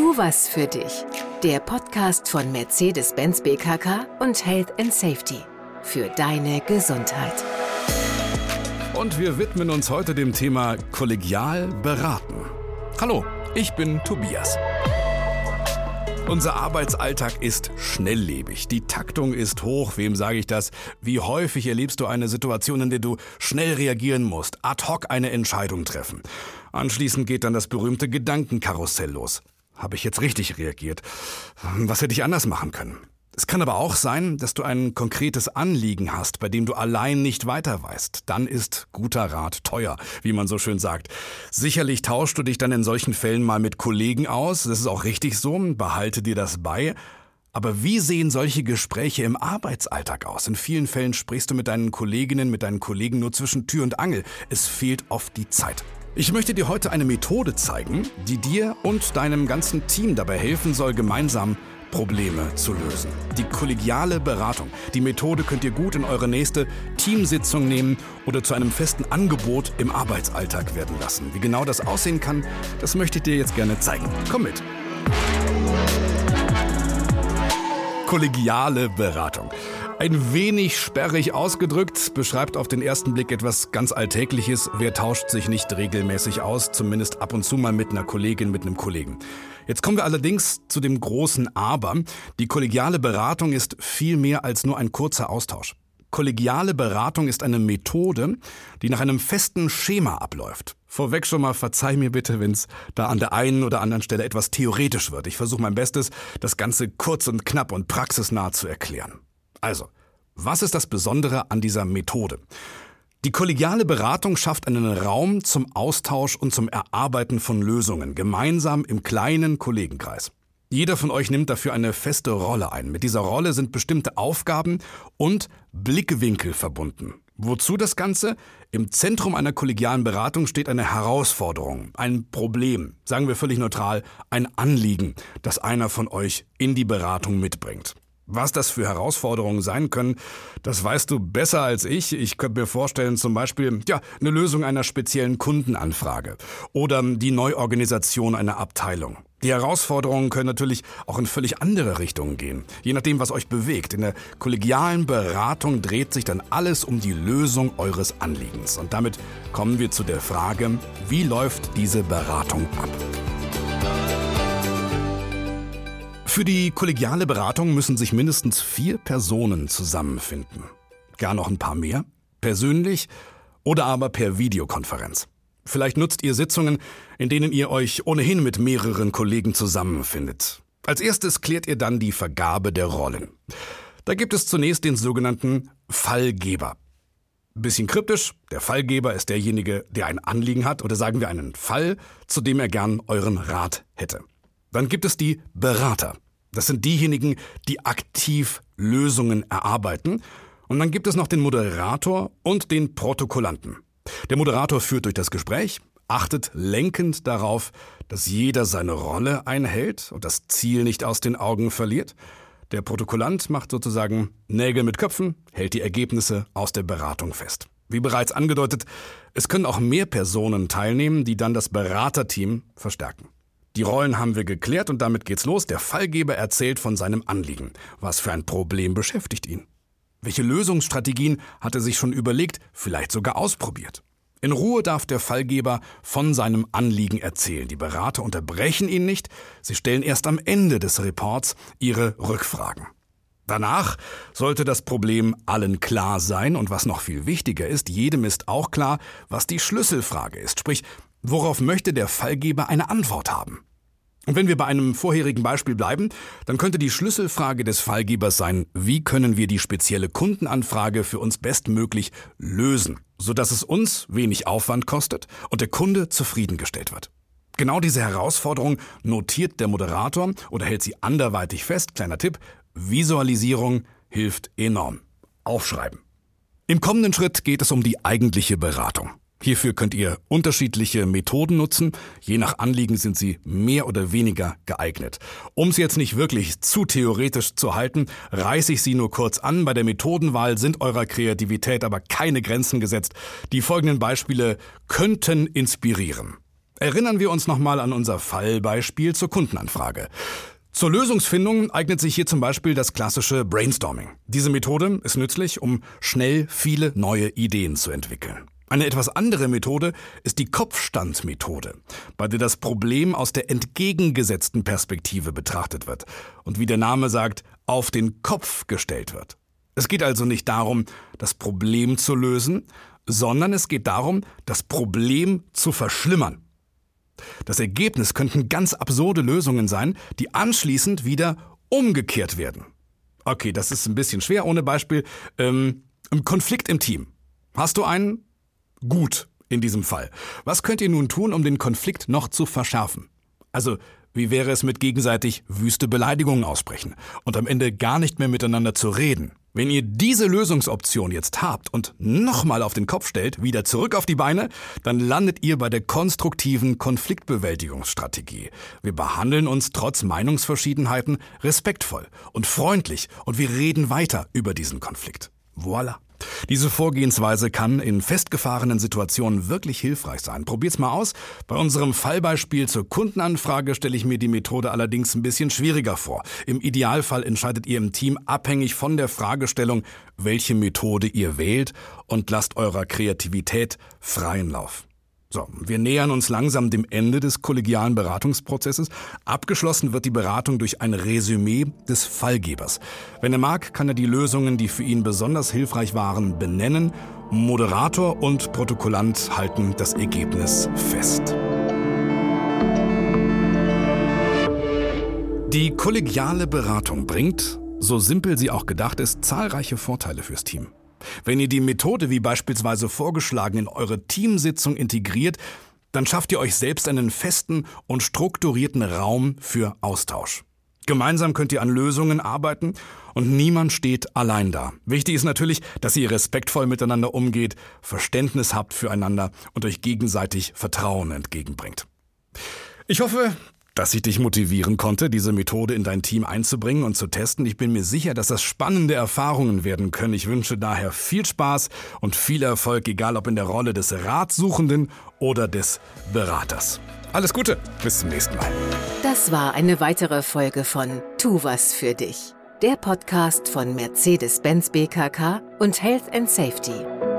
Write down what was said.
Tu was für dich. Der Podcast von Mercedes-Benz BKK und Health and Safety. Für deine Gesundheit. Und wir widmen uns heute dem Thema kollegial beraten. Hallo, ich bin Tobias. Unser Arbeitsalltag ist schnelllebig. Die Taktung ist hoch. Wem sage ich das? Wie häufig erlebst du eine Situation, in der du schnell reagieren musst, ad hoc eine Entscheidung treffen? Anschließend geht dann das berühmte Gedankenkarussell los. Habe ich jetzt richtig reagiert? Was hätte ich anders machen können? Es kann aber auch sein, dass du ein konkretes Anliegen hast, bei dem du allein nicht weiter weißt. Dann ist guter Rat teuer, wie man so schön sagt. Sicherlich tauschst du dich dann in solchen Fällen mal mit Kollegen aus. Das ist auch richtig so. Behalte dir das bei. Aber wie sehen solche Gespräche im Arbeitsalltag aus? In vielen Fällen sprichst du mit deinen Kolleginnen, mit deinen Kollegen nur zwischen Tür und Angel. Es fehlt oft die Zeit. Ich möchte dir heute eine Methode zeigen, die dir und deinem ganzen Team dabei helfen soll, gemeinsam Probleme zu lösen. Die kollegiale Beratung. Die Methode könnt ihr gut in eure nächste Teamsitzung nehmen oder zu einem festen Angebot im Arbeitsalltag werden lassen. Wie genau das aussehen kann, das möchte ich dir jetzt gerne zeigen. Komm mit. Kollegiale Beratung. Ein wenig sperrig ausgedrückt, beschreibt auf den ersten Blick etwas ganz Alltägliches. Wer tauscht sich nicht regelmäßig aus, zumindest ab und zu mal mit einer Kollegin, mit einem Kollegen. Jetzt kommen wir allerdings zu dem großen Aber. Die kollegiale Beratung ist viel mehr als nur ein kurzer Austausch. Kollegiale Beratung ist eine Methode, die nach einem festen Schema abläuft. Vorweg schon mal verzeih mir bitte, wenn es da an der einen oder anderen Stelle etwas theoretisch wird. Ich versuche mein Bestes, das Ganze kurz und knapp und praxisnah zu erklären. Also, was ist das Besondere an dieser Methode? Die kollegiale Beratung schafft einen Raum zum Austausch und zum Erarbeiten von Lösungen, gemeinsam im kleinen Kollegenkreis. Jeder von euch nimmt dafür eine feste Rolle ein. Mit dieser Rolle sind bestimmte Aufgaben und Blickwinkel verbunden. Wozu das Ganze? Im Zentrum einer kollegialen Beratung steht eine Herausforderung, ein Problem, sagen wir völlig neutral, ein Anliegen, das einer von euch in die Beratung mitbringt. Was das für Herausforderungen sein können, das weißt du besser als ich. Ich könnte mir vorstellen, zum Beispiel, ja, eine Lösung einer speziellen Kundenanfrage oder die Neuorganisation einer Abteilung. Die Herausforderungen können natürlich auch in völlig andere Richtungen gehen, je nachdem, was euch bewegt. In der kollegialen Beratung dreht sich dann alles um die Lösung eures Anliegens. Und damit kommen wir zu der Frage, wie läuft diese Beratung ab? Für die kollegiale Beratung müssen sich mindestens vier Personen zusammenfinden. Gar noch ein paar mehr? Persönlich oder aber per Videokonferenz. Vielleicht nutzt ihr Sitzungen, in denen ihr euch ohnehin mit mehreren Kollegen zusammenfindet. Als erstes klärt ihr dann die Vergabe der Rollen. Da gibt es zunächst den sogenannten Fallgeber. Bisschen kryptisch, der Fallgeber ist derjenige, der ein Anliegen hat oder sagen wir einen Fall, zu dem er gern euren Rat hätte. Dann gibt es die Berater. Das sind diejenigen, die aktiv Lösungen erarbeiten. Und dann gibt es noch den Moderator und den Protokollanten. Der Moderator führt durch das Gespräch, achtet lenkend darauf, dass jeder seine Rolle einhält und das Ziel nicht aus den Augen verliert. Der Protokollant macht sozusagen Nägel mit Köpfen, hält die Ergebnisse aus der Beratung fest. Wie bereits angedeutet, es können auch mehr Personen teilnehmen, die dann das Beraterteam verstärken. Die Rollen haben wir geklärt und damit geht's los. Der Fallgeber erzählt von seinem Anliegen. Was für ein Problem beschäftigt ihn? Welche Lösungsstrategien hat er sich schon überlegt, vielleicht sogar ausprobiert? In Ruhe darf der Fallgeber von seinem Anliegen erzählen. Die Berater unterbrechen ihn nicht, sie stellen erst am Ende des Reports ihre Rückfragen. Danach sollte das Problem allen klar sein und was noch viel wichtiger ist, jedem ist auch klar, was die Schlüsselfrage ist, sprich, worauf möchte der Fallgeber eine Antwort haben. Und wenn wir bei einem vorherigen Beispiel bleiben, dann könnte die Schlüsselfrage des Fallgebers sein, wie können wir die spezielle Kundenanfrage für uns bestmöglich lösen, sodass es uns wenig Aufwand kostet und der Kunde zufriedengestellt wird. Genau diese Herausforderung notiert der Moderator oder hält sie anderweitig fest. Kleiner Tipp, Visualisierung hilft enorm. Aufschreiben. Im kommenden Schritt geht es um die eigentliche Beratung. Hierfür könnt ihr unterschiedliche Methoden nutzen. Je nach Anliegen sind sie mehr oder weniger geeignet. Um es jetzt nicht wirklich zu theoretisch zu halten, reiße ich sie nur kurz an. Bei der Methodenwahl sind eurer Kreativität aber keine Grenzen gesetzt. Die folgenden Beispiele könnten inspirieren. Erinnern wir uns nochmal an unser Fallbeispiel zur Kundenanfrage. Zur Lösungsfindung eignet sich hier zum Beispiel das klassische Brainstorming. Diese Methode ist nützlich, um schnell viele neue Ideen zu entwickeln. Eine etwas andere Methode ist die Kopfstandmethode, bei der das Problem aus der entgegengesetzten Perspektive betrachtet wird und wie der Name sagt, auf den Kopf gestellt wird. Es geht also nicht darum, das Problem zu lösen, sondern es geht darum, das Problem zu verschlimmern. Das Ergebnis könnten ganz absurde Lösungen sein, die anschließend wieder umgekehrt werden. Okay, das ist ein bisschen schwer ohne Beispiel. Ähm, Konflikt im Team. Hast du einen? Gut in diesem Fall. Was könnt ihr nun tun, um den Konflikt noch zu verschärfen? Also, wie wäre es mit gegenseitig wüste Beleidigungen aussprechen und am Ende gar nicht mehr miteinander zu reden? Wenn ihr diese Lösungsoption jetzt habt und nochmal auf den Kopf stellt, wieder zurück auf die Beine, dann landet ihr bei der konstruktiven Konfliktbewältigungsstrategie. Wir behandeln uns trotz Meinungsverschiedenheiten respektvoll und freundlich und wir reden weiter über diesen Konflikt. Voila. Diese Vorgehensweise kann in festgefahrenen Situationen wirklich hilfreich sein. Probiert's mal aus. Bei unserem Fallbeispiel zur Kundenanfrage stelle ich mir die Methode allerdings ein bisschen schwieriger vor. Im Idealfall entscheidet ihr im Team abhängig von der Fragestellung, welche Methode ihr wählt und lasst eurer Kreativität freien Lauf. So, wir nähern uns langsam dem Ende des kollegialen Beratungsprozesses. Abgeschlossen wird die Beratung durch ein Resümee des Fallgebers. Wenn er mag, kann er die Lösungen, die für ihn besonders hilfreich waren, benennen. Moderator und Protokollant halten das Ergebnis fest. Die kollegiale Beratung bringt, so simpel sie auch gedacht ist, zahlreiche Vorteile fürs Team. Wenn ihr die Methode wie beispielsweise vorgeschlagen in eure Teamsitzung integriert, dann schafft ihr euch selbst einen festen und strukturierten Raum für Austausch. Gemeinsam könnt ihr an Lösungen arbeiten und niemand steht allein da. Wichtig ist natürlich, dass ihr respektvoll miteinander umgeht, Verständnis habt füreinander und euch gegenseitig Vertrauen entgegenbringt. Ich hoffe, dass ich dich motivieren konnte, diese Methode in dein Team einzubringen und zu testen. Ich bin mir sicher, dass das spannende Erfahrungen werden können. Ich wünsche daher viel Spaß und viel Erfolg, egal ob in der Rolle des Ratsuchenden oder des Beraters. Alles Gute, bis zum nächsten Mal. Das war eine weitere Folge von Tu was für dich, der Podcast von Mercedes-Benz BKK und Health and Safety.